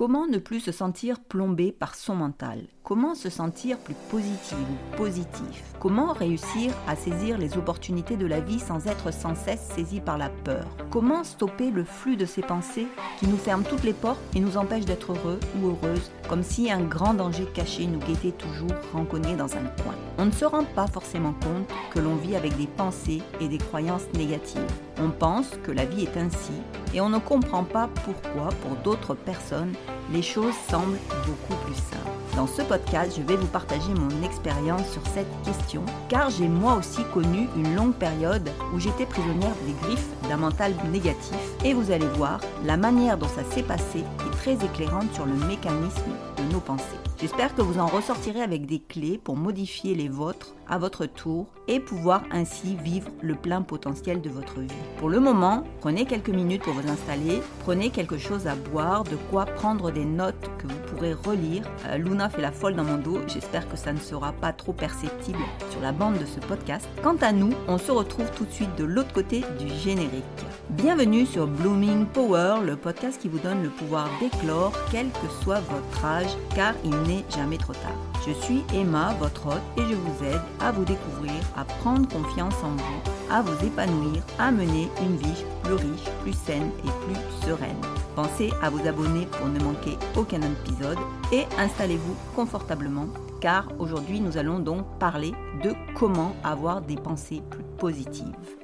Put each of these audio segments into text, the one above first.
Comment ne plus se sentir plombé par son mental? Comment se sentir plus positif ou positif? Comment réussir à saisir les opportunités de la vie sans être sans cesse saisi par la peur? Comment stopper le flux de ces pensées qui nous ferment toutes les portes et nous empêchent d'être heureux ou heureuses, comme si un grand danger caché nous guettait toujours renconné dans un coin? On ne se rend pas forcément compte que l'on vit avec des pensées et des croyances négatives. On pense que la vie est ainsi et on ne comprend pas pourquoi, pour d'autres personnes, les choses semblent beaucoup plus simples. Dans ce podcast, je vais vous partager mon expérience sur cette question, car j'ai moi aussi connu une longue période où j'étais prisonnière des griffes d'un mental négatif, et vous allez voir, la manière dont ça s'est passé est très éclairante sur le mécanisme de nos pensées. J'espère que vous en ressortirez avec des clés pour modifier les vôtres à votre tour et pouvoir ainsi vivre le plein potentiel de votre vie. Pour le moment, prenez quelques minutes pour vous installer, prenez quelque chose à boire, de quoi prendre des notes que vous pourrez relire. Euh, Luna fait la folle dans mon dos, j'espère que ça ne sera pas trop perceptible sur la bande de ce podcast. Quant à nous, on se retrouve tout de suite de l'autre côté du générique. Bienvenue sur Blooming Power, le podcast qui vous donne le pouvoir d'éclore quel que soit votre âge, car il n'est jamais trop tard. Je suis Emma, votre hôte, et je vous aide à vous découvrir, à prendre confiance en vous, à vous épanouir, à mener une vie plus riche, plus saine et plus sereine. Pensez à vous abonner pour ne manquer aucun épisode et installez-vous confortablement car aujourd'hui nous allons donc parler de comment avoir des pensées plus positives.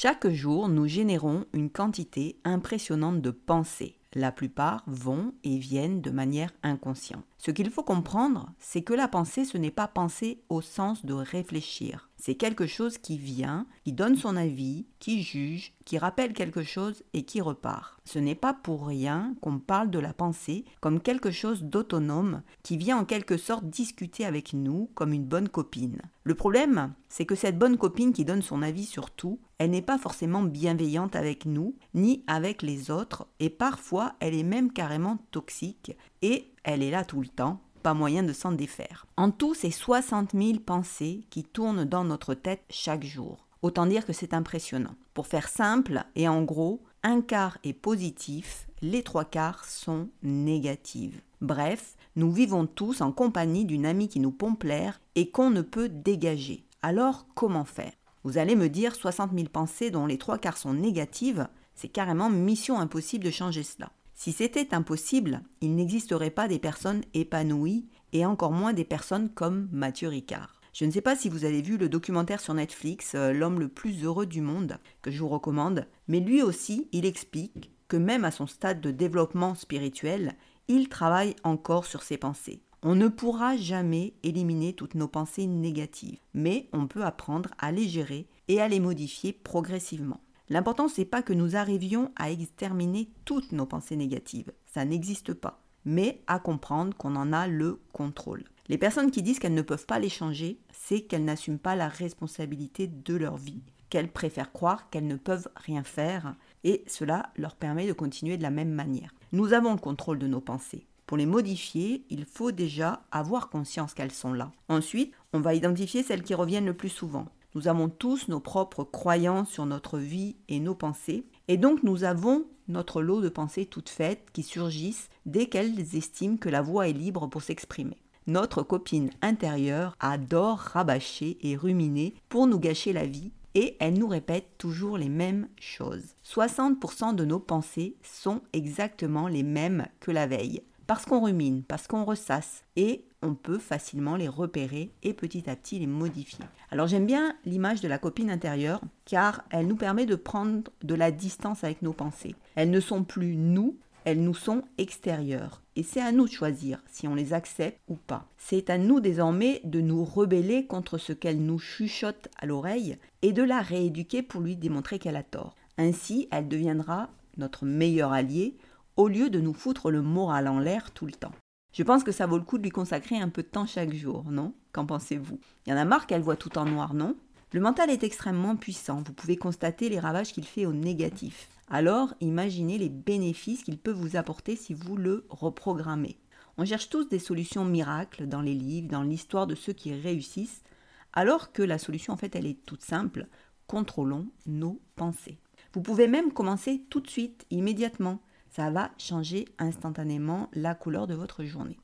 Chaque jour, nous générons une quantité impressionnante de pensées. La plupart vont et viennent de manière inconsciente. Ce qu'il faut comprendre, c'est que la pensée, ce n'est pas penser au sens de réfléchir. C'est quelque chose qui vient, qui donne son avis, qui juge, qui rappelle quelque chose et qui repart. Ce n'est pas pour rien qu'on parle de la pensée comme quelque chose d'autonome qui vient en quelque sorte discuter avec nous comme une bonne copine. Le problème, c'est que cette bonne copine qui donne son avis sur tout, elle n'est pas forcément bienveillante avec nous, ni avec les autres, et parfois elle est même carrément toxique, et elle est là tout le temps pas moyen de s'en défaire. En tout, c'est 60 000 pensées qui tournent dans notre tête chaque jour. Autant dire que c'est impressionnant. Pour faire simple et en gros, un quart est positif, les trois quarts sont négatives. Bref, nous vivons tous en compagnie d'une amie qui nous pompe l'air et qu'on ne peut dégager. Alors, comment faire? Vous allez me dire 60 000 pensées dont les trois quarts sont négatives, c'est carrément mission impossible de changer cela. Si c'était impossible, il n'existerait pas des personnes épanouies et encore moins des personnes comme Mathieu Ricard. Je ne sais pas si vous avez vu le documentaire sur Netflix euh, L'homme le plus heureux du monde, que je vous recommande, mais lui aussi, il explique que même à son stade de développement spirituel, il travaille encore sur ses pensées. On ne pourra jamais éliminer toutes nos pensées négatives, mais on peut apprendre à les gérer et à les modifier progressivement. L'important, c'est pas que nous arrivions à exterminer toutes nos pensées négatives. Ça n'existe pas. Mais à comprendre qu'on en a le contrôle. Les personnes qui disent qu'elles ne peuvent pas les changer, c'est qu'elles n'assument pas la responsabilité de leur vie, qu'elles préfèrent croire qu'elles ne peuvent rien faire, et cela leur permet de continuer de la même manière. Nous avons le contrôle de nos pensées. Pour les modifier, il faut déjà avoir conscience qu'elles sont là. Ensuite, on va identifier celles qui reviennent le plus souvent. Nous avons tous nos propres croyances sur notre vie et nos pensées, et donc nous avons notre lot de pensées toutes faites qui surgissent dès qu'elles estiment que la voix est libre pour s'exprimer. Notre copine intérieure adore rabâcher et ruminer pour nous gâcher la vie et elle nous répète toujours les mêmes choses. 60% de nos pensées sont exactement les mêmes que la veille parce qu'on rumine, parce qu'on ressasse, et on peut facilement les repérer et petit à petit les modifier. Alors j'aime bien l'image de la copine intérieure car elle nous permet de prendre de la distance avec nos pensées. Elles ne sont plus nous, elles nous sont extérieures. Et c'est à nous de choisir si on les accepte ou pas. C'est à nous désormais de nous rebeller contre ce qu'elle nous chuchote à l'oreille et de la rééduquer pour lui démontrer qu'elle a tort. Ainsi, elle deviendra notre meilleur allié au lieu de nous foutre le moral en l'air tout le temps. Je pense que ça vaut le coup de lui consacrer un peu de temps chaque jour, non? Qu'en pensez-vous? Il y en a marre qu'elle voit tout en noir, non? Le mental est extrêmement puissant, vous pouvez constater les ravages qu'il fait au négatif. Alors imaginez les bénéfices qu'il peut vous apporter si vous le reprogrammez. On cherche tous des solutions miracles dans les livres, dans l'histoire de ceux qui réussissent, Alors que la solution, en fait, elle est toute simple. Contrôlons nos pensées. Vous pouvez même commencer tout de suite, immédiatement. Ça va changer instantanément la couleur de votre journée.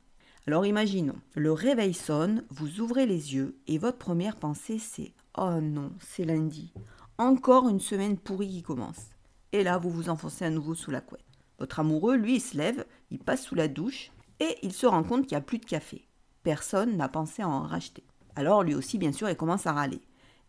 Alors imaginons, le réveil sonne, vous ouvrez les yeux et votre première pensée c'est ⁇ Oh non, c'est lundi. Encore une semaine pourrie qui commence. ⁇ Et là, vous vous enfoncez à nouveau sous la couette. Votre amoureux, lui, il se lève, il passe sous la douche et il se rend compte qu'il n'y a plus de café. Personne n'a pensé à en racheter. Alors lui aussi, bien sûr, il commence à râler.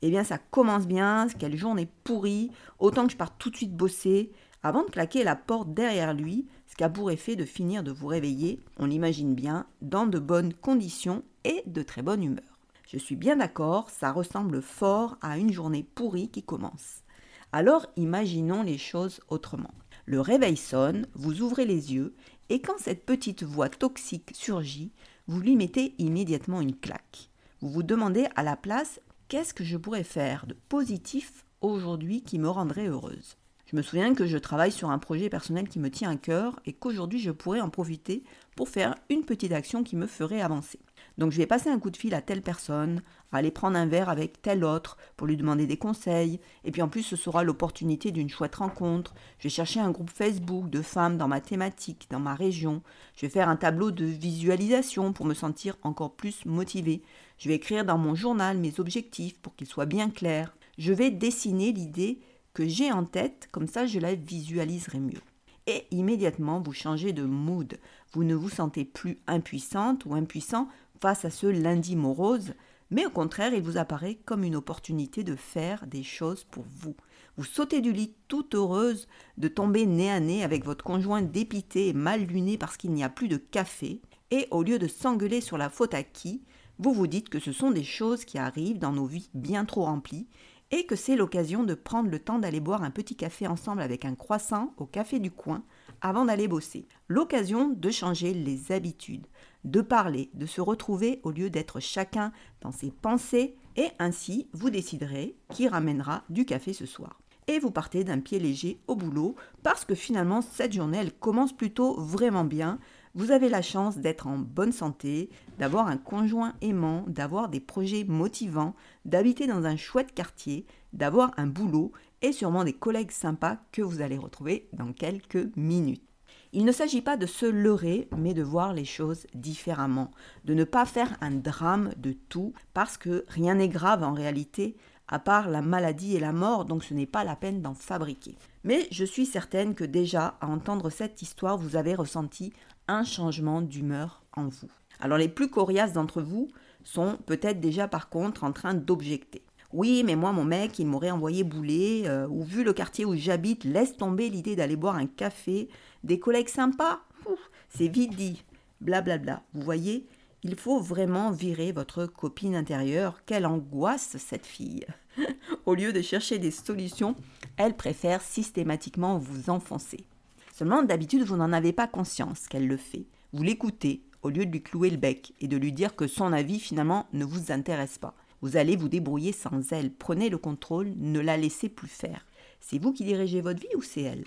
Eh bien, ça commence bien, quelle journée pourrie, autant que je parte tout de suite bosser. Avant de claquer la porte derrière lui, ce qui a pour effet de finir de vous réveiller, on l'imagine bien, dans de bonnes conditions et de très bonne humeur. Je suis bien d'accord, ça ressemble fort à une journée pourrie qui commence. Alors imaginons les choses autrement. Le réveil sonne, vous ouvrez les yeux, et quand cette petite voix toxique surgit, vous lui mettez immédiatement une claque. Vous vous demandez à la place qu'est-ce que je pourrais faire de positif aujourd'hui qui me rendrait heureuse? Je me souviens que je travaille sur un projet personnel qui me tient à cœur et qu'aujourd'hui je pourrais en profiter pour faire une petite action qui me ferait avancer. Donc je vais passer un coup de fil à telle personne, aller prendre un verre avec tel autre pour lui demander des conseils, et puis en plus ce sera l'opportunité d'une chouette rencontre. Je vais chercher un groupe Facebook de femmes dans ma thématique, dans ma région. Je vais faire un tableau de visualisation pour me sentir encore plus motivée. Je vais écrire dans mon journal mes objectifs pour qu'ils soient bien clairs. Je vais dessiner l'idée que j'ai en tête, comme ça je la visualiserai mieux. Et immédiatement, vous changez de mood. Vous ne vous sentez plus impuissante ou impuissant face à ce lundi morose, mais au contraire, il vous apparaît comme une opportunité de faire des choses pour vous. Vous sautez du lit toute heureuse de tomber nez à nez avec votre conjoint dépité et mal luné parce qu'il n'y a plus de café, et au lieu de s'engueuler sur la faute à qui, vous vous dites que ce sont des choses qui arrivent dans nos vies bien trop remplies et que c'est l'occasion de prendre le temps d'aller boire un petit café ensemble avec un croissant au café du coin avant d'aller bosser. L'occasion de changer les habitudes, de parler, de se retrouver au lieu d'être chacun dans ses pensées et ainsi vous déciderez qui ramènera du café ce soir. Et vous partez d'un pied léger au boulot parce que finalement cette journée elle commence plutôt vraiment bien. Vous avez la chance d'être en bonne santé, d'avoir un conjoint aimant, d'avoir des projets motivants, d'habiter dans un chouette quartier, d'avoir un boulot et sûrement des collègues sympas que vous allez retrouver dans quelques minutes. Il ne s'agit pas de se leurrer, mais de voir les choses différemment, de ne pas faire un drame de tout, parce que rien n'est grave en réalité, à part la maladie et la mort, donc ce n'est pas la peine d'en fabriquer. Mais je suis certaine que déjà, à entendre cette histoire, vous avez ressenti un changement d'humeur en vous. Alors les plus coriaces d'entre vous sont peut-être déjà par contre en train d'objecter. Oui, mais moi, mon mec, il m'aurait envoyé bouler, euh, ou vu le quartier où j'habite, laisse tomber l'idée d'aller boire un café. Des collègues sympas C'est vite dit. Blablabla. Bla bla. Vous voyez, il faut vraiment virer votre copine intérieure. Quelle angoisse, cette fille Au lieu de chercher des solutions, elle préfère systématiquement vous enfoncer. Seulement, d'habitude, vous n'en avez pas conscience qu'elle le fait. Vous l'écoutez au lieu de lui clouer le bec et de lui dire que son avis finalement ne vous intéresse pas. Vous allez vous débrouiller sans elle. Prenez le contrôle, ne la laissez plus faire. C'est vous qui dirigez votre vie ou c'est elle?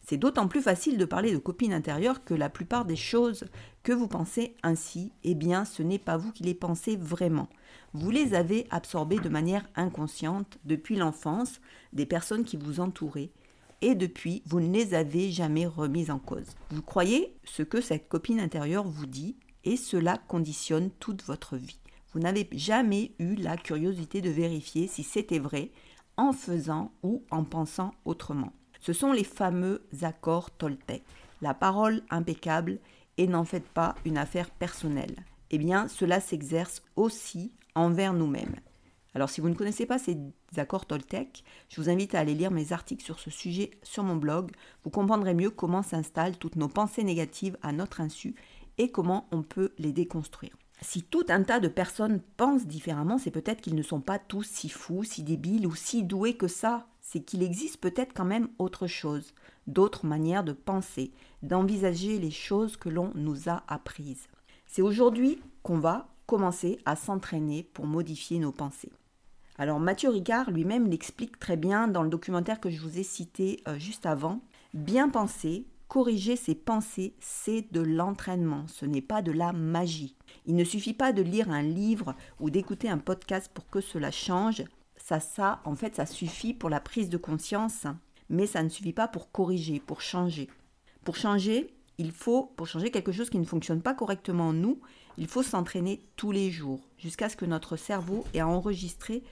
C'est d'autant plus facile de parler de copine intérieure que la plupart des choses que vous pensez ainsi, eh bien, ce n'est pas vous qui les pensez vraiment. Vous les avez absorbées de manière inconsciente depuis l'enfance des personnes qui vous entouraient et depuis, vous ne les avez jamais remises en cause. Vous croyez ce que cette copine intérieure vous dit et cela conditionne toute votre vie. Vous n'avez jamais eu la curiosité de vérifier si c'était vrai en faisant ou en pensant autrement. Ce sont les fameux accords Toltec. La parole impeccable et n'en faites pas une affaire personnelle. Eh bien, cela s'exerce aussi envers nous-mêmes. Alors, si vous ne connaissez pas ces accords Toltec, je vous invite à aller lire mes articles sur ce sujet sur mon blog. Vous comprendrez mieux comment s'installent toutes nos pensées négatives à notre insu et comment on peut les déconstruire si tout un tas de personnes pensent différemment, c'est peut-être qu'ils ne sont pas tous si fous, si débiles ou si doués que ça. C'est qu'il existe peut-être quand même autre chose, d'autres manières de penser, d'envisager les choses que l'on nous a apprises. C'est aujourd'hui qu'on va commencer à s'entraîner pour modifier nos pensées. Alors Mathieu Ricard lui-même l'explique très bien dans le documentaire que je vous ai cité euh, juste avant. Bien penser, corriger ses pensées, c'est de l'entraînement, ce n'est pas de la magie. Il ne suffit pas de lire un livre ou d'écouter un podcast pour que cela change. Ça, ça, en fait, ça suffit pour la prise de conscience, mais ça ne suffit pas pour corriger, pour changer. Pour changer, il faut, pour changer quelque chose qui ne fonctionne pas correctement en nous, il faut s'entraîner tous les jours, jusqu'à ce que notre cerveau ait enregistré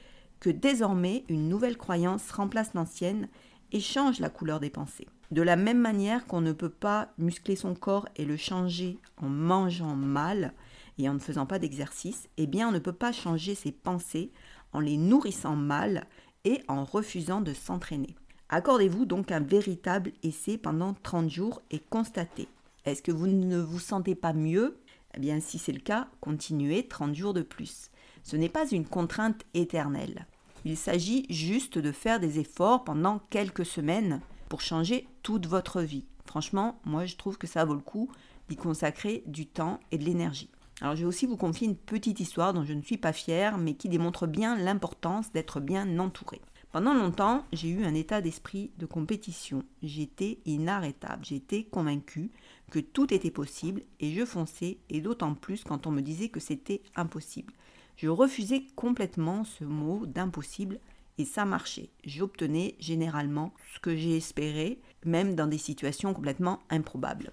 que désormais une nouvelle croyance remplace l'ancienne et change la couleur des pensées. De la même manière qu'on ne peut pas muscler son corps et le changer en mangeant mal et en ne faisant pas d'exercice, eh bien on ne peut pas changer ses pensées en les nourrissant mal et en refusant de s'entraîner. Accordez-vous donc un véritable essai pendant 30 jours et constatez. Est-ce que vous ne vous sentez pas mieux? Eh bien si c'est le cas, continuez 30 jours de plus. Ce n'est pas une contrainte éternelle. Il s'agit juste de faire des efforts pendant quelques semaines pour changer toute votre vie. Franchement, moi je trouve que ça vaut le coup d'y consacrer du temps et de l'énergie. Alors je vais aussi vous confier une petite histoire dont je ne suis pas fière, mais qui démontre bien l'importance d'être bien entouré. Pendant longtemps, j'ai eu un état d'esprit de compétition. J'étais inarrêtable. J'étais convaincu que tout était possible et je fonçais, et d'autant plus quand on me disait que c'était impossible. Je refusais complètement ce mot d'impossible et ça marchait. J'obtenais généralement ce que j'ai espéré, même dans des situations complètement improbables.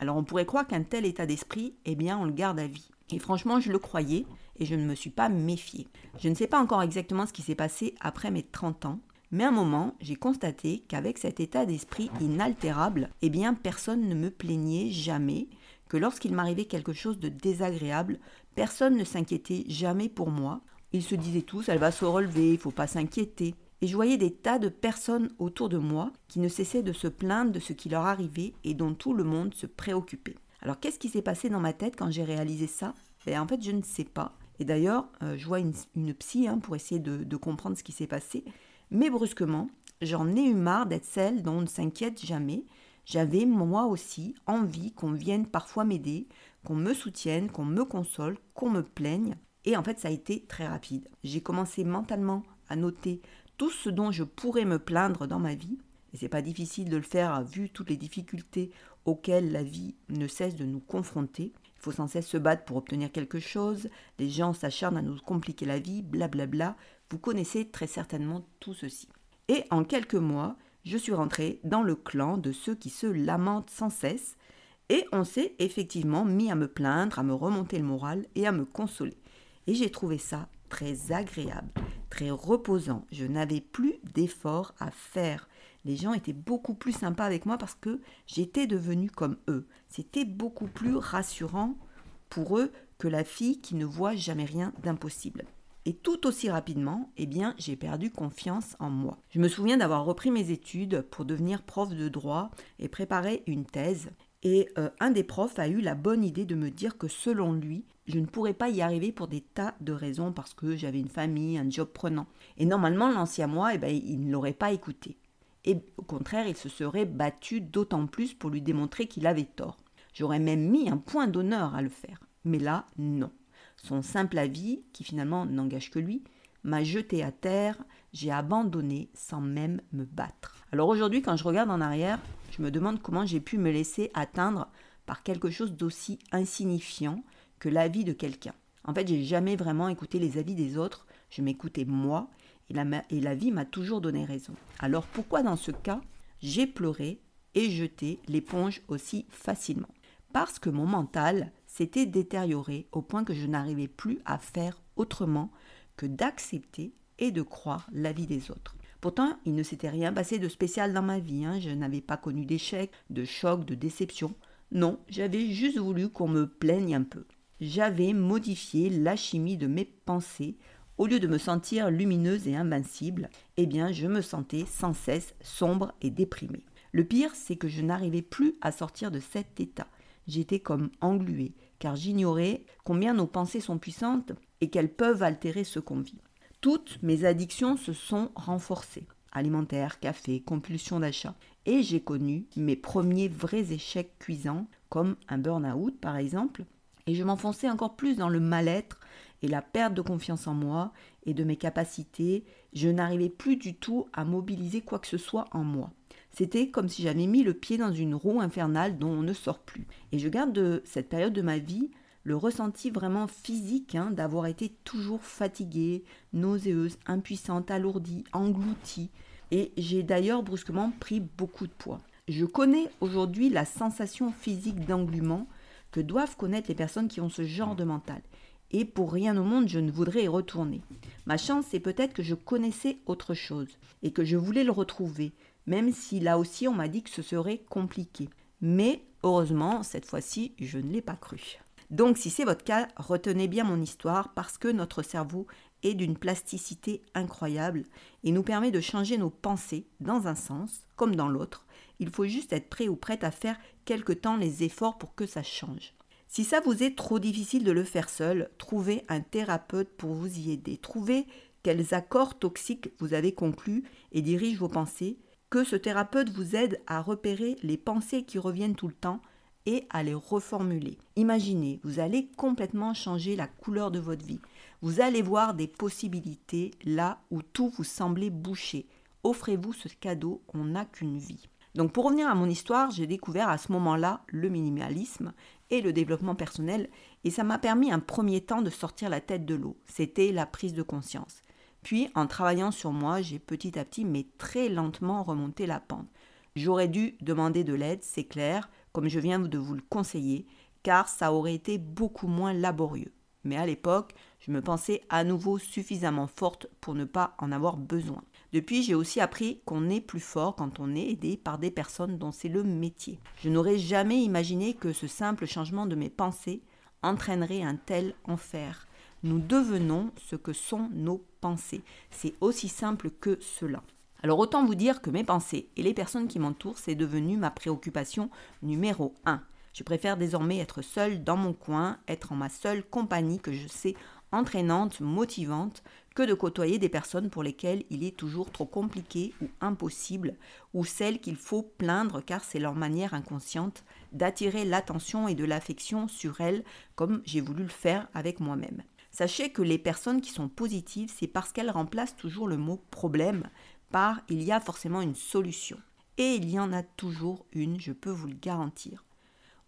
Alors on pourrait croire qu'un tel état d'esprit, eh bien on le garde à vie. Et franchement, je le croyais et je ne me suis pas méfiée. Je ne sais pas encore exactement ce qui s'est passé après mes 30 ans, mais à un moment, j'ai constaté qu'avec cet état d'esprit inaltérable, eh bien personne ne me plaignait jamais, que lorsqu'il m'arrivait quelque chose de désagréable, Personne ne s'inquiétait jamais pour moi. Ils se disaient tous, elle va se relever, il faut pas s'inquiéter. Et je voyais des tas de personnes autour de moi qui ne cessaient de se plaindre de ce qui leur arrivait et dont tout le monde se préoccupait. Alors qu'est-ce qui s'est passé dans ma tête quand j'ai réalisé ça? Ben, En fait, je ne sais pas. Et d'ailleurs, euh, je vois une, psy hein, pour essayer de comprendre ce qui s'est passé. Mais brusquement, j'en ai eu marre d'être celle dont on ne s'inquiète jamais. J'avais moi aussi envie qu'on vienne parfois m'aider, qu'on me soutienne, qu'on me console, qu'on me plaigne. Et en fait, ça a été très rapide. J'ai commencé mentalement à noter tout ce dont je pourrais me plaindre dans ma vie. Et c'est pas difficile de le faire vu toutes les difficultés auxquelles la vie ne cesse de nous confronter. Il faut sans cesse se battre pour obtenir quelque chose. Les gens s'acharnent à nous compliquer la vie, blablabla. Vous connaissez très certainement tout ceci. Et en quelques mois, je suis rentrée dans le clan de ceux qui se lamentent sans cesse et on s'est effectivement mis à me plaindre, à me remonter le moral et à me consoler. Et j'ai trouvé ça très agréable, très reposant. Je n'avais plus d'efforts à faire. Les gens étaient beaucoup plus sympas avec moi parce que j'étais devenue comme eux. C'était beaucoup plus rassurant pour eux que la fille qui ne voit jamais rien d'impossible. Et tout aussi rapidement, eh bien, j'ai perdu confiance en moi. Je me souviens d'avoir repris mes études pour devenir prof de droit et préparer une thèse. Et euh, un des profs a eu la bonne idée de me dire que selon lui, je ne pourrais pas y arriver pour des tas de raisons parce que j'avais une famille, un job prenant. Et normalement, l'ancien moi, eh ben, il ne l'aurait pas écouté. Et au contraire, il se serait battu d'autant plus pour lui démontrer qu'il avait tort. J'aurais même mis un point d'honneur à le faire. Mais là, non. Son simple avis, qui finalement n'engage que lui, m'a jeté à terre, j'ai abandonné sans même me battre. Alors aujourd'hui, quand je regarde en arrière, je me demande comment j'ai pu me laisser atteindre par quelque chose d'aussi insignifiant que l'avis de quelqu'un. En fait, j'ai jamais vraiment écouté les avis des autres, je m'écoutais moi, et la, et la vie m'a toujours donné raison. Alors pourquoi dans ce cas, j'ai pleuré et jeté l'éponge aussi facilement? Parce que mon mental s'était détérioré au point que je n'arrivais plus à faire autrement que d'accepter et de croire l'avis des autres. Pourtant, il ne s'était rien passé de spécial dans ma vie. Hein. Je n'avais pas connu d'échec, de choc, de déception. Non, j'avais juste voulu qu'on me plaigne un peu. J'avais modifié la chimie de mes pensées. Au lieu de me sentir lumineuse et invincible, eh bien, je me sentais sans cesse sombre et déprimée. Le pire, c'est que je n'arrivais plus à sortir de cet état. J'étais comme engluée, car j'ignorais combien nos pensées sont puissantes et qu'elles peuvent altérer ce qu'on vit. Toutes mes addictions se sont renforcées. Alimentaire, café, compulsion d'achat. Et j'ai connu mes premiers vrais échecs cuisants, comme un burn-out par exemple. Et je m'enfonçais encore plus dans le mal-être et la perte de confiance en moi et de mes capacités. Je n'arrivais plus du tout à mobiliser quoi que ce soit en moi. C'était comme si j'avais mis le pied dans une roue infernale dont on ne sort plus. Et je garde de cette période de ma vie le ressenti vraiment physique hein, d'avoir été toujours fatiguée, nauséeuse, impuissante, alourdie, engloutie. Et j'ai d'ailleurs brusquement pris beaucoup de poids. Je connais aujourd'hui la sensation physique d'englument que doivent connaître les personnes qui ont ce genre de mental. Et pour rien au monde, je ne voudrais y retourner. Ma chance, c'est peut-être que je connaissais autre chose et que je voulais le retrouver, même si là aussi on m'a dit que ce serait compliqué. Mais heureusement, cette fois-ci, je ne l'ai pas cru. Donc si c'est votre cas, retenez bien mon histoire parce que notre cerveau est d'une plasticité incroyable et nous permet de changer nos pensées dans un sens comme dans l'autre. Il faut juste être prêt ou prête à faire quelque temps les efforts pour que ça change. Si ça vous est trop difficile de le faire seul, trouvez un thérapeute pour vous y aider. Trouvez quels accords toxiques vous avez conclus et dirige vos pensées, que ce thérapeute vous aide à repérer les pensées qui reviennent tout le temps et à les reformuler. Imaginez, vous allez complètement changer la couleur de votre vie. Vous allez voir des possibilités là où tout vous semblait bouché. Offrez-vous ce cadeau, on n'a qu'une vie. Donc pour revenir à mon histoire, j'ai découvert à ce moment-là le minimalisme et le développement personnel et ça m'a permis un premier temps de sortir la tête de l'eau. C'était la prise de conscience. Puis en travaillant sur moi, j'ai petit à petit mais très lentement remonté la pente. J'aurais dû demander de l'aide, c'est clair, comme je viens de vous le conseiller, car ça aurait été beaucoup moins laborieux. Mais à l'époque, je me pensais à nouveau suffisamment forte pour ne pas en avoir besoin. Depuis, j'ai aussi appris qu'on est plus fort quand on est aidé par des personnes dont c'est le métier. Je n'aurais jamais imaginé que ce simple changement de mes pensées entraînerait un tel enfer. Nous devenons ce que sont nos pensées. C'est aussi simple que cela. Alors autant vous dire que mes pensées et les personnes qui m'entourent, c'est devenu ma préoccupation numéro un. Je préfère désormais être seule dans mon coin, être en ma seule compagnie que je sais entraînante, motivante, que de côtoyer des personnes pour lesquelles il est toujours trop compliqué ou impossible, ou celles qu'il faut plaindre car c'est leur manière inconsciente d'attirer l'attention et de l'affection sur elles comme j'ai voulu le faire avec moi-même. Sachez que les personnes qui sont positives, c'est parce qu'elles remplacent toujours le mot problème par il y a forcément une solution. Et il y en a toujours une, je peux vous le garantir.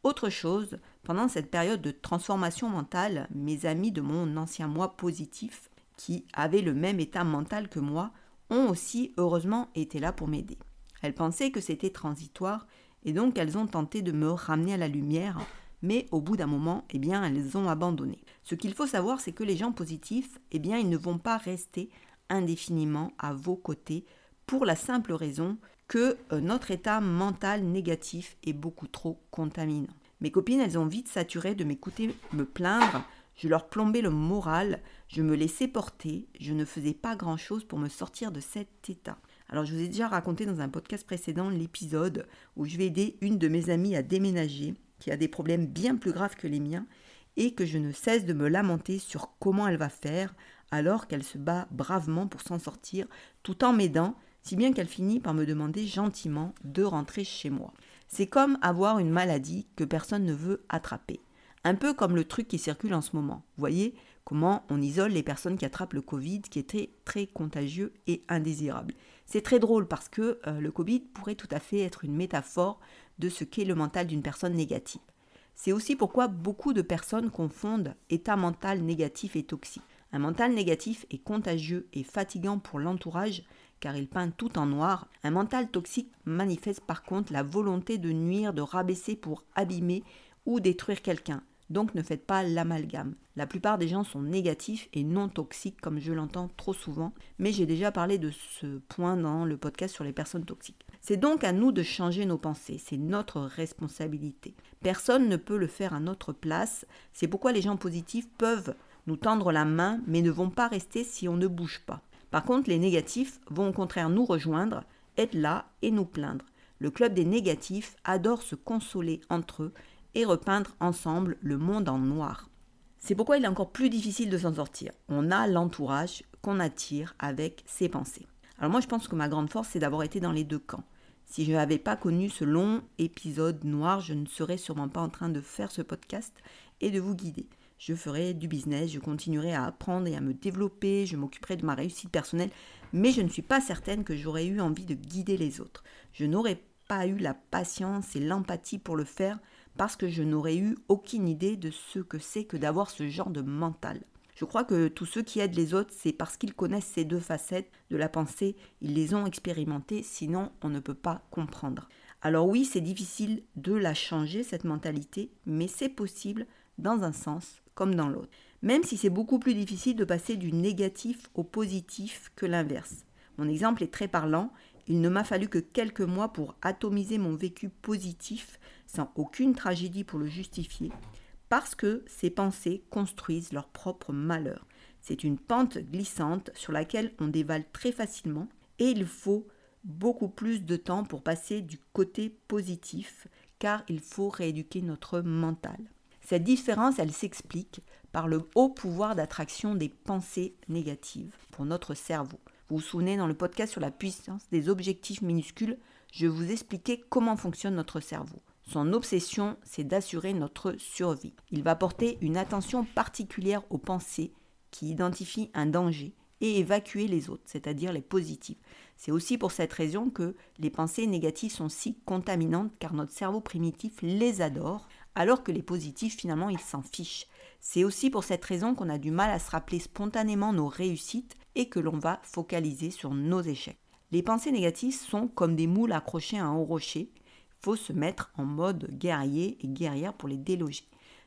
Autre chose, pendant cette période de transformation mentale, mes amis de mon ancien moi positif, qui avaient le même état mental que moi, ont aussi heureusement été là pour m'aider. Elles pensaient que c'était transitoire et donc elles ont tenté de me ramener à la lumière, mais au bout d'un moment, eh bien, elles ont abandonné. Ce qu'il faut savoir, c'est que les gens positifs, eh bien, ils ne vont pas rester indéfiniment à vos côtés pour la simple raison que euh, notre état mental négatif est beaucoup trop contaminant. Mes copines, elles ont vite saturé de m'écouter me plaindre, je leur plombais le moral, je me laissais porter, je ne faisais pas grand-chose pour me sortir de cet état. Alors je vous ai déjà raconté dans un podcast précédent l'épisode où je vais aider une de mes amies à déménager, qui a des problèmes bien plus graves que les miens, et que je ne cesse de me lamenter sur comment elle va faire, alors qu'elle se bat bravement pour s'en sortir, tout en m'aidant, si bien qu'elle finit par me demander gentiment de rentrer chez moi. C'est comme avoir une maladie que personne ne veut attraper. Un peu comme le truc qui circule en ce moment. Vous voyez comment on isole les personnes qui attrapent le Covid, qui très, très contagieux et indésirable. C'est très drôle parce que euh, le Covid pourrait tout à fait être une métaphore de ce qu'est le mental d'une personne négative. C'est aussi pourquoi beaucoup de personnes confondent état mental négatif et toxique. Un mental négatif est contagieux et fatigant pour l'entourage car il peint tout en noir. Un mental toxique manifeste par contre la volonté de nuire, de rabaisser pour abîmer ou détruire quelqu'un. Donc ne faites pas l'amalgame. La plupart des gens sont négatifs et non toxiques comme je l'entends trop souvent, mais j'ai déjà parlé de ce point dans le podcast sur les personnes toxiques. C'est donc à nous de changer nos pensées, c'est notre responsabilité. Personne ne peut le faire à notre place, c'est pourquoi les gens positifs peuvent nous tendre la main, mais ne vont pas rester si on ne bouge pas. Par contre, les négatifs vont au contraire nous rejoindre, être là et nous plaindre. Le club des négatifs adore se consoler entre eux et repeindre ensemble le monde en noir. C'est pourquoi il est encore plus difficile de s'en sortir. On a l'entourage qu'on attire avec ses pensées. Alors moi je pense que ma grande force c'est d'avoir été dans les deux camps. Si je n'avais pas connu ce long épisode noir, je ne serais sûrement pas en train de faire ce podcast et de vous guider. Je ferai du business, je continuerai à apprendre et à me développer, je m'occuperai de ma réussite personnelle, mais je ne suis pas certaine que j'aurais eu envie de guider les autres. Je n'aurais pas eu la patience et l'empathie pour le faire parce que je n'aurais eu aucune idée de ce que c'est que d'avoir ce genre de mental. Je crois que tous ceux qui aident les autres, c'est parce qu'ils connaissent ces deux facettes de la pensée, ils les ont expérimentées, sinon on ne peut pas comprendre. Alors oui, c'est difficile de la changer, cette mentalité, mais c'est possible dans un sens comme dans l'autre. Même si c'est beaucoup plus difficile de passer du négatif au positif que l'inverse. Mon exemple est très parlant, il ne m'a fallu que quelques mois pour atomiser mon vécu positif sans aucune tragédie pour le justifier, parce que ces pensées construisent leur propre malheur. C'est une pente glissante sur laquelle on dévale très facilement et il faut beaucoup plus de temps pour passer du côté positif, car il faut rééduquer notre mental. Cette différence, elle s'explique par le haut pouvoir d'attraction des pensées négatives pour notre cerveau. Vous vous souvenez dans le podcast sur la puissance des objectifs minuscules, je vous expliquais comment fonctionne notre cerveau. Son obsession, c'est d'assurer notre survie. Il va porter une attention particulière aux pensées qui identifient un danger et évacuer les autres, c'est-à-dire les positives. C'est aussi pour cette raison que les pensées négatives sont si contaminantes car notre cerveau primitif les adore, alors que les positifs finalement ils s'en fichent. C'est aussi pour cette raison qu'on a du mal à se rappeler spontanément nos réussites et que l'on va focaliser sur nos échecs. Les pensées négatives sont comme des moules accrochées à un rocher. Il faut se mettre en mode guerrier et guerrière pour les déloger.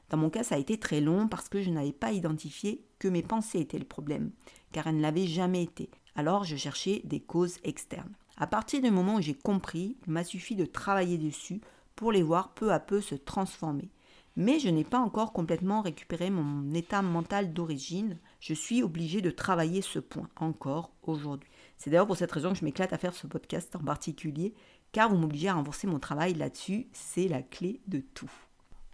Dans mon cas, ça a été très long parce que je n'avais pas identifié que mes pensées étaient le problème, car elles ne l'avaient jamais été. Alors je cherchais des causes externes. À partir du moment où j'ai compris, il m'a suffi de travailler dessus pour les voir peu à peu se transformer. Mais je n'ai pas encore complètement récupéré mon état mental d'origine. Je suis obligée de travailler ce point encore aujourd'hui. C'est d'ailleurs pour cette raison que je m'éclate à faire ce podcast en particulier, car vous m'obligez à renforcer mon travail là-dessus. C'est la clé de tout.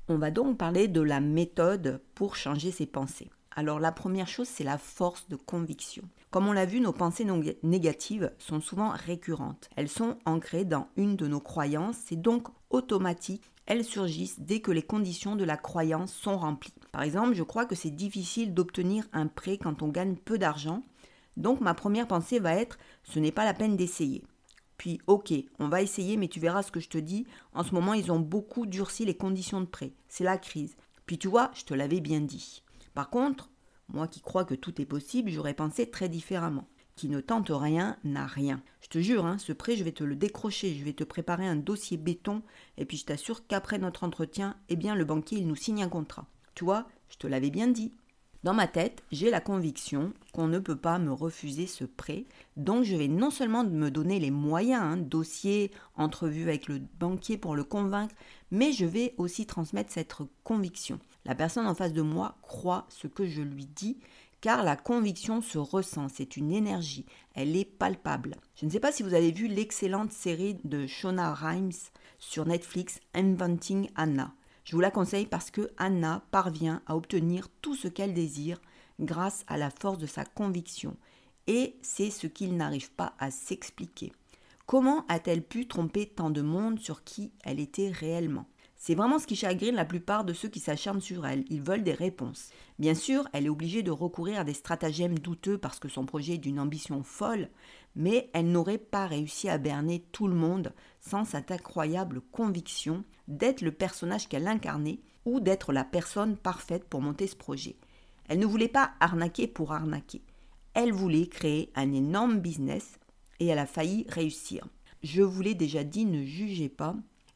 On va donc parler de la méthode pour changer ses pensées. Alors la première chose, c'est la force de conviction. Comme on l'a vu, nos pensées négatives sont souvent récurrentes. Elles sont ancrées dans une de nos croyances, c'est donc automatique. Elles surgissent dès que les conditions de la croyance sont remplies. Par exemple, je crois que c'est difficile d'obtenir un prêt quand on gagne peu d'argent. Donc ma première pensée va être ce n'est pas la peine d'essayer. Puis, ok, on va essayer, mais tu verras ce que je te dis. En ce moment, ils ont beaucoup durci les conditions de prêt. C'est la crise. Puis tu vois, je te l'avais bien dit. Par contre, moi qui crois que tout est possible, j'aurais pensé très différemment. Qui ne tente rien n'a rien. Je te jure, hein, ce prêt, je vais te le décrocher, je vais te préparer un dossier béton, et puis je t'assure qu'après notre entretien, eh bien, le banquier, il nous signe un contrat. Tu vois, je te l'avais bien dit. Dans ma tête, j'ai la conviction qu'on ne peut pas me refuser ce prêt, donc je vais non seulement me donner les moyens, hein, dossier, entrevue avec le banquier pour le convaincre, mais je vais aussi transmettre cette conviction. La personne en face de moi croit ce que je lui dis, car la conviction se ressent, c'est une énergie, elle est palpable. Je ne sais pas si vous avez vu l'excellente série de Shona Rhimes sur Netflix, Inventing Anna. Je vous la conseille parce que Anna parvient à obtenir tout ce qu'elle désire grâce à la force de sa conviction. Et c'est ce qu'il n'arrive pas à s'expliquer. Comment a-t-elle pu tromper tant de monde sur qui elle était réellement? C'est vraiment ce qui chagrine la plupart de ceux qui s'acharnent sur elle. Ils veulent des réponses. Bien sûr, elle est obligée de recourir à des stratagèmes douteux parce que son projet est d'une ambition folle, mais elle n'aurait pas réussi à berner tout le monde sans cette incroyable conviction d'être le personnage qu'elle incarnait ou d'être la personne parfaite pour monter ce projet. Elle ne voulait pas arnaquer pour arnaquer. Elle voulait créer un énorme business et elle a failli réussir. Je vous l'ai déjà dit, ne jugez pas,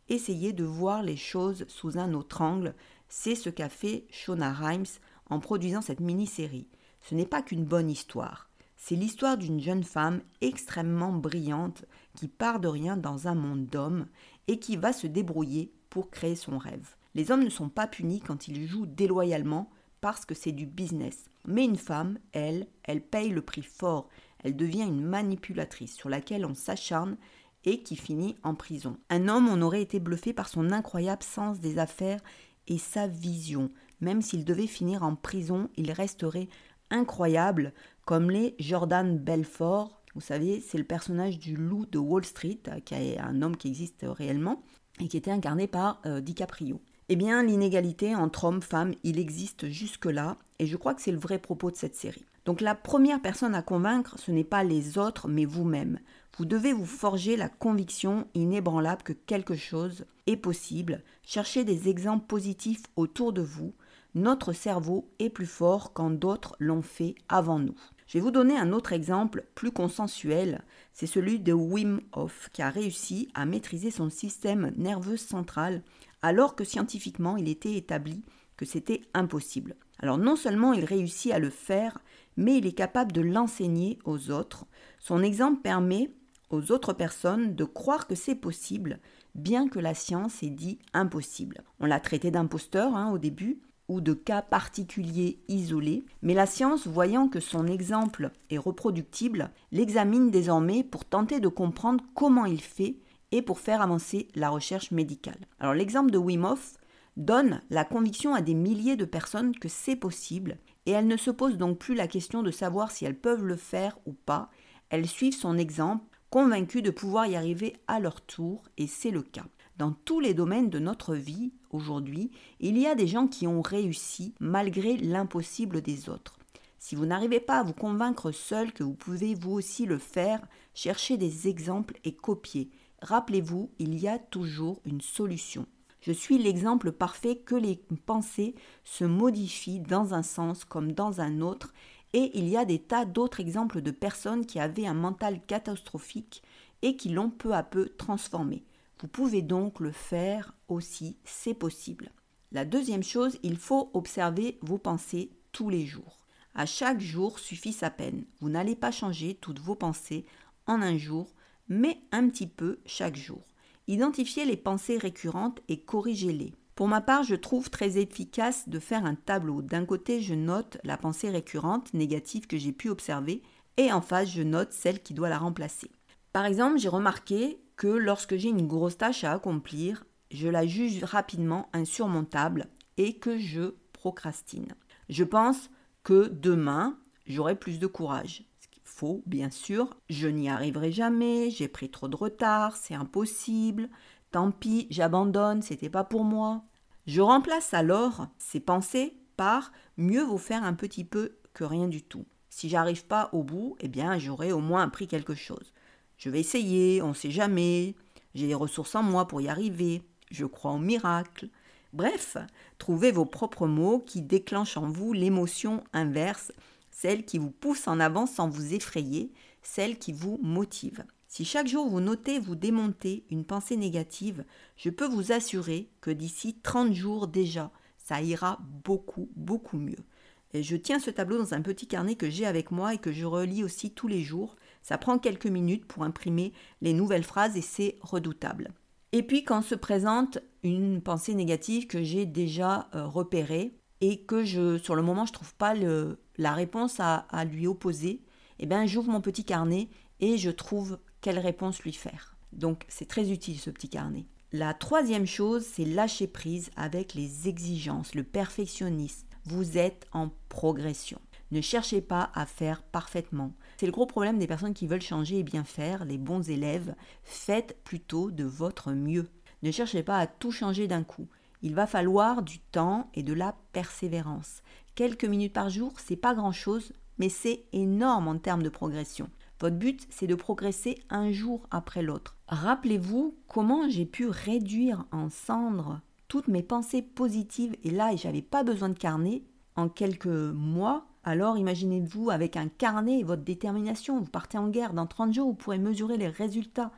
essayez de voir les choses sous un autre angle. C'est ce qu'a fait Shona Rhimes en produisant cette mini-série. Ce n'est pas qu'une bonne histoire. C'est l'histoire d'une jeune femme extrêmement brillante qui part de rien dans un monde d'hommes et qui va se débrouiller pour créer son rêve. Les hommes ne sont pas punis quand ils jouent déloyalement parce que c'est du business. Mais une femme, elle, elle paye le prix fort. Elle devient une manipulatrice sur laquelle on s'acharne et qui finit en prison. Un homme, on aurait été bluffé par son incroyable sens des affaires et sa vision. Même s'il devait finir en prison, il resterait incroyable comme les Jordan Belfort. Vous savez, c'est le personnage du loup de Wall Street, qui est un homme qui existe réellement et qui était incarné par euh, DiCaprio. Eh bien, l'inégalité entre hommes, femmes, il existe jusque-là, et je crois que c'est le vrai propos de cette série. Donc la première personne à convaincre, ce n'est pas les autres, mais vous-même. Vous devez vous forger la conviction inébranlable que quelque chose est possible, chercher des exemples positifs autour de vous. Notre cerveau est plus fort quand d'autres l'ont fait avant nous. Je vais vous donner un autre exemple plus consensuel, c'est celui de Wim Hof qui a réussi à maîtriser son système nerveux central alors que scientifiquement il était établi que c'était impossible. Alors non seulement il réussit à le faire, mais il est capable de l'enseigner aux autres. Son exemple permet aux autres personnes de croire que c'est possible, bien que la science ait dit impossible. On l'a traité d'imposteur hein, au début, ou de cas particuliers isolés, mais la science, voyant que son exemple est reproductible, l'examine désormais pour tenter de comprendre comment il fait et pour faire avancer la recherche médicale. Alors l'exemple de Wim Hof donne la conviction à des milliers de personnes que c'est possible et elles ne se posent donc plus la question de savoir si elles peuvent le faire ou pas, elles suivent son exemple convaincus de pouvoir y arriver à leur tour, et c'est le cas. Dans tous les domaines de notre vie, aujourd'hui, il y a des gens qui ont réussi malgré l'impossible des autres. Si vous n'arrivez pas à vous convaincre seul que vous pouvez vous aussi le faire, cherchez des exemples et copiez. Rappelez-vous, il y a toujours une solution. Je suis l'exemple parfait que les pensées se modifient dans un sens comme dans un autre et il y a des tas d'autres exemples de personnes qui avaient un mental catastrophique et qui l'ont peu à peu transformé. Vous pouvez donc le faire aussi, c'est possible. La deuxième chose, il faut observer vos pensées tous les jours. À chaque jour suffit sa peine. Vous n'allez pas changer toutes vos pensées en un jour, mais un petit peu chaque jour. Identifiez les pensées récurrentes et corrigez-les. Pour ma part, je trouve très efficace de faire un tableau. D'un côté, je note la pensée récurrente, négative que j'ai pu observer, et en face, je note celle qui doit la remplacer. Par exemple, j'ai remarqué que lorsque j'ai une grosse tâche à accomplir, je la juge rapidement insurmontable et que je procrastine. Je pense que demain, j'aurai plus de courage. Faut, bien sûr. Je n'y arriverai jamais, j'ai pris trop de retard, c'est impossible, Tant pis, j'abandonne, c'était pas pour moi. Je remplace alors ces pensées par mieux vaut faire un petit peu que rien du tout. Si j'arrive pas au bout, eh bien j'aurai au moins appris quelque chose. Je vais essayer, on sait jamais. J'ai les ressources en moi pour y arriver. Je crois au miracle. Bref, trouvez vos propres mots qui déclenchent en vous l'émotion inverse, celle qui vous pousse en avant sans vous effrayer, celle qui vous motive. Si chaque jour vous notez, vous démontez une pensée négative, je peux vous assurer que d'ici 30 jours déjà, ça ira beaucoup, beaucoup mieux. Je tiens ce tableau dans un petit carnet que j'ai avec moi et que je relis aussi tous les jours. Ça prend quelques minutes pour imprimer les nouvelles phrases et c'est redoutable. Et puis quand se présente une pensée négative que j'ai déjà euh, repérée et que je, sur le moment, je ne trouve pas la réponse à, lui opposer, eh bien j'ouvre mon petit carnet et je trouve quelle réponse lui faire. Donc c'est très utile ce petit carnet. La troisième chose, c'est lâcher prise avec les exigences, le perfectionnisme. Vous êtes en progression. Ne cherchez pas à faire parfaitement. C'est le gros problème des personnes qui veulent changer et bien faire, les bons élèves. Faites plutôt de votre mieux. Ne cherchez pas à tout changer d'un coup. Il va falloir du temps et de la persévérance. Quelques minutes par jour, c'est pas grand chose, mais c'est énorme en termes de progression. Votre but, c'est de progresser un jour après l'autre. Rappelez-vous comment j'ai pu réduire en cendres toutes mes pensées positives et là, j'avais pas besoin de carnet en quelques mois. Alors imaginez-vous avec un carnet et votre détermination, vous partez en guerre. Dans 30 jours, vous pourrez mesurer les résultats.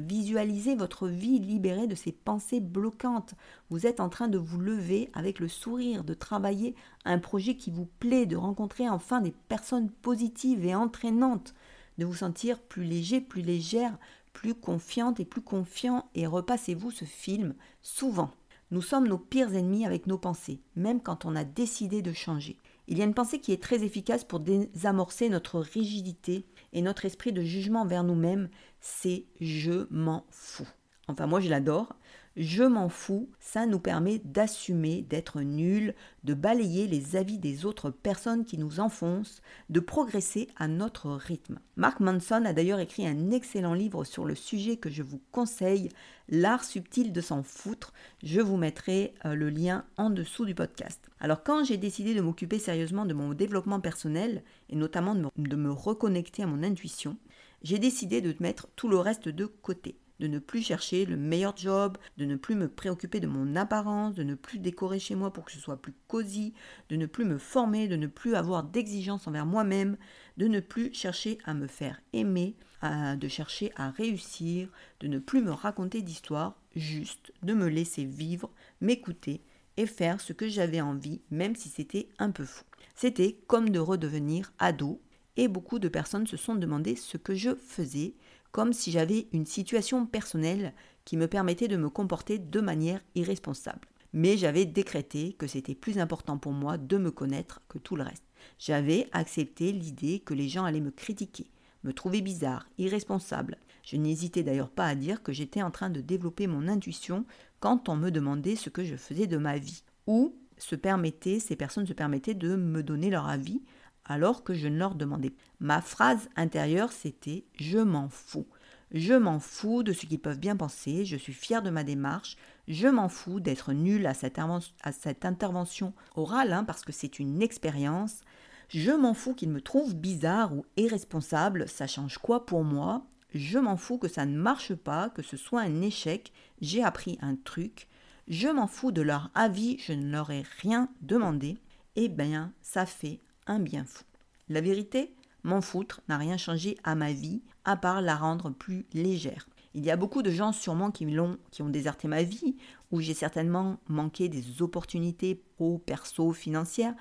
Visualisez votre vie libérée de ces pensées bloquantes. Vous êtes en train de vous lever avec le sourire, de travailler un projet qui vous plaît, de rencontrer enfin des personnes positives et entraînantes de vous sentir plus léger, plus légère, plus confiante et plus confiant et repassez-vous ce film souvent. Nous sommes nos pires ennemis avec nos pensées, même quand on a décidé de changer. Il y a une pensée qui est très efficace pour désamorcer notre rigidité et notre esprit de jugement vers nous-mêmes, c'est je m'en fous. Enfin moi je l'adore. Je m'en fous, ça nous permet d'assumer d'être nuls, de balayer les avis des autres personnes qui nous enfoncent, de progresser à notre rythme. Mark Manson a d'ailleurs écrit un excellent livre sur le sujet que je vous conseille, L'art subtil de s'en foutre. Je vous mettrai euh, le lien en dessous du podcast. Alors quand j'ai décidé de m'occuper sérieusement de mon développement personnel, et notamment de me reconnecter à mon intuition, j'ai décidé de mettre tout le reste de côté de ne plus chercher le meilleur job, de ne plus me préoccuper de mon apparence, de ne plus décorer chez moi pour que ce soit plus cosy, de ne plus me former, de ne plus avoir d'exigeance envers moi-même, de ne plus chercher à me faire aimer, de chercher à réussir, de ne plus me raconter d'histoires, juste de me laisser vivre, m'écouter et faire ce que j'avais envie, même si c'était un peu fou. C'était comme de redevenir ado, et beaucoup de personnes se sont demandé ce que je faisais, comme si j'avais une situation personnelle qui me permettait de me comporter de manière irresponsable. Mais j'avais décrété que c'était plus important pour moi de me connaître que tout le reste. J'avais accepté l'idée que les gens allaient me critiquer, me trouver bizarre, irresponsable. Je n'hésitais d'ailleurs pas à dire que j'étais en train de développer mon intuition quand on me demandait ce que je faisais de ma vie, ou se permettaient, ces personnes se permettaient de me donner leur avis alors que je ne leur demandais. Ma phrase intérieure, c'était Je m'en fous. Je m'en fous de ce qu'ils peuvent bien penser, je suis fière de ma démarche, je m'en fous d'être cette, à cette intervention orale, hein, parce que c'est une expérience. Je m'en fous qu'ils me trouvent bizarre ou irresponsable, ça change quoi pour moi? Je m'en fous que ça ne marche pas, que ce soit un échec, j'ai appris un truc. Je m'en fous de leur avis, je ne leur ai rien demandé. Eh bien, ça fait un bien fou. La vérité, m'en foutre n'a rien changé à ma vie, à part la rendre plus légère. Il y a beaucoup de gens sûrement qui, l'ont, qui ont déserté ma vie, où j'ai certainement manqué des opportunités pro, perso, financières,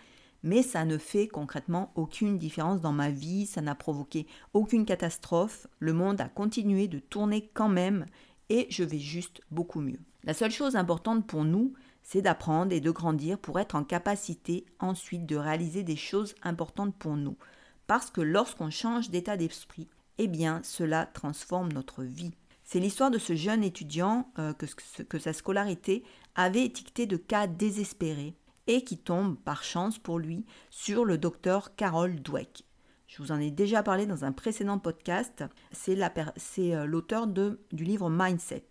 mais ça ne fait concrètement aucune différence dans ma vie, ça n'a provoqué aucune catastrophe, le monde a continué de tourner quand même, et je vais juste beaucoup mieux. La seule chose importante pour nous, c'est d'apprendre et de grandir pour être en capacité ensuite de réaliser des choses importantes pour nous. Parce que lorsqu'on change d'état d'esprit, eh bien cela transforme notre vie. C'est l'histoire de ce jeune étudiant euh, que, sa scolarité avait étiqueté de cas désespéré et qui tombe par chance pour lui sur le docteur Carol Dweck. Je vous en ai déjà parlé dans un précédent podcast. C'est euh, l'auteur du livre Mindset.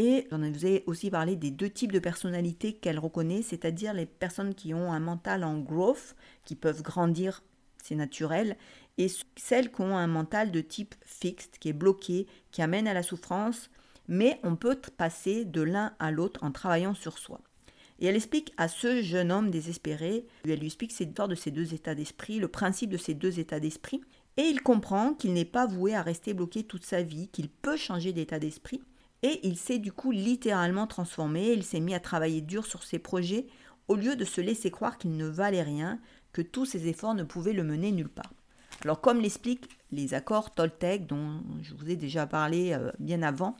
Et j'en ai aussi parlé des deux types de personnalités qu'elle reconnaît, c'est-à-dire les personnes qui ont un mental en growth, qui peuvent grandir, c'est naturel, et celles qui ont un mental de type fixed, qui est bloqué, qui amène à la souffrance, mais on peut passer de l'un à l'autre en travaillant sur soi. Et elle explique à ce jeune homme désespéré, elle lui explique l'histoire de ces deux états d'esprit, le principe de ces deux états d'esprit, et il comprend qu'il n'est pas voué à rester bloqué toute sa vie, qu'il peut changer d'état d'esprit, et il s'est du coup littéralement transformé, il s'est mis à travailler dur sur ses projets au lieu de se laisser croire qu'il ne valait rien, que tous ses efforts ne pouvaient le mener nulle part. Alors comme l'expliquent les accords Toltec dont je vous ai déjà parlé euh, bien avant,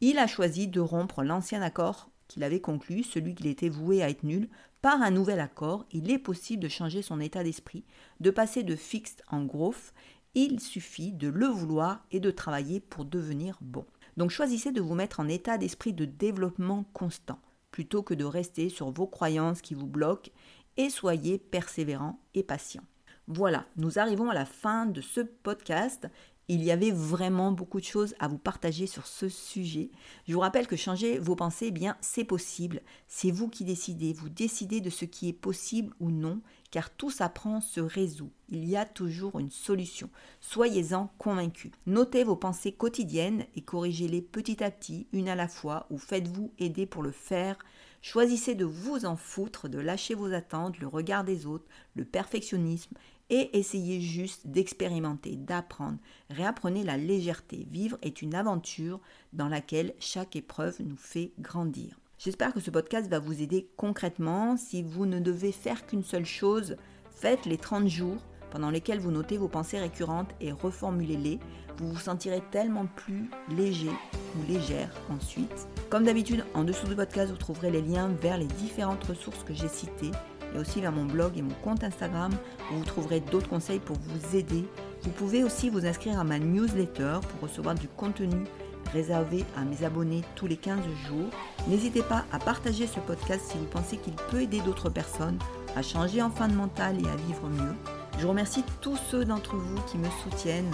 il a choisi de rompre l'ancien accord qu'il avait conclu, celui qu'il était voué à être nul, par un nouvel accord. Il est possible de changer son état d'esprit, de passer de fixe en growth. Il suffit de le vouloir et de travailler pour devenir bon. Donc choisissez de vous mettre en état d'esprit de développement constant, plutôt que de rester sur vos croyances qui vous bloquent, et soyez persévérant et patient. Voilà, nous arrivons à la fin de ce podcast. Il y avait vraiment beaucoup de choses à vous partager sur ce sujet. Je vous rappelle que changer vos pensées, eh bien, c'est possible. C'est vous qui décidez. Vous décidez de ce qui est possible ou non, car tout s'apprend, se résout. Il y a toujours une solution. Soyez-en convaincus. Notez vos pensées quotidiennes et corrigez-les petit à petit, une à la fois, ou faites-vous aider pour le faire. Choisissez de vous en foutre, de lâcher vos attentes, le regard des autres, le perfectionnisme et essayez juste d'expérimenter, d'apprendre. Réapprenez la légèreté. Vivre est une aventure dans laquelle chaque épreuve nous fait grandir. J'espère que ce podcast va vous aider concrètement. Si vous ne devez faire qu'une seule chose, faites les 30 jours pendant lesquels vous notez vos pensées récurrentes et reformulez-les. Vous vous sentirez tellement plus léger ou légère ensuite. Comme d'habitude, en dessous du podcast, vous trouverez les liens vers les différentes ressources que j'ai citées et aussi vers mon blog et mon compte Instagram où vous trouverez d'autres conseils pour vous aider. Vous pouvez aussi vous inscrire à ma newsletter pour recevoir du contenu réservé à mes abonnés tous les 15 jours. N'hésitez pas à partager ce podcast si vous pensez qu'il peut aider d'autres personnes à changer enfin de mental et à vivre mieux. Je remercie tous ceux d'entre vous qui me soutiennent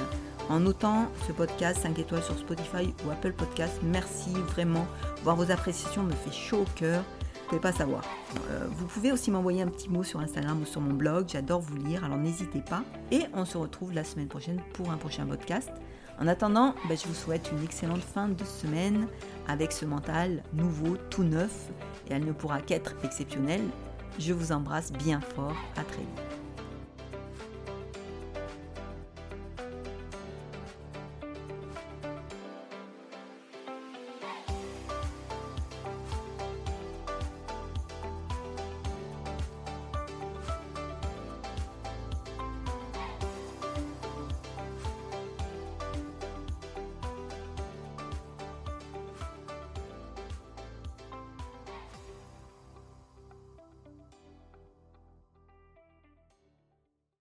en notant ce podcast 5 étoiles sur Spotify ou Apple Podcast. Merci vraiment. Voir vos appréciations me fait chaud au cœur. Pas savoir. Euh, vous pouvez aussi m'envoyer un petit mot sur Instagram ou sur mon blog. J'adore vous lire, alors n'hésitez pas. Et on se retrouve la semaine prochaine pour un prochain podcast. En attendant, ben, je vous souhaite une excellente fin de semaine avec ce mental nouveau, tout neuf, et elle ne pourra qu'être exceptionnelle. Je vous embrasse bien fort. À très vite.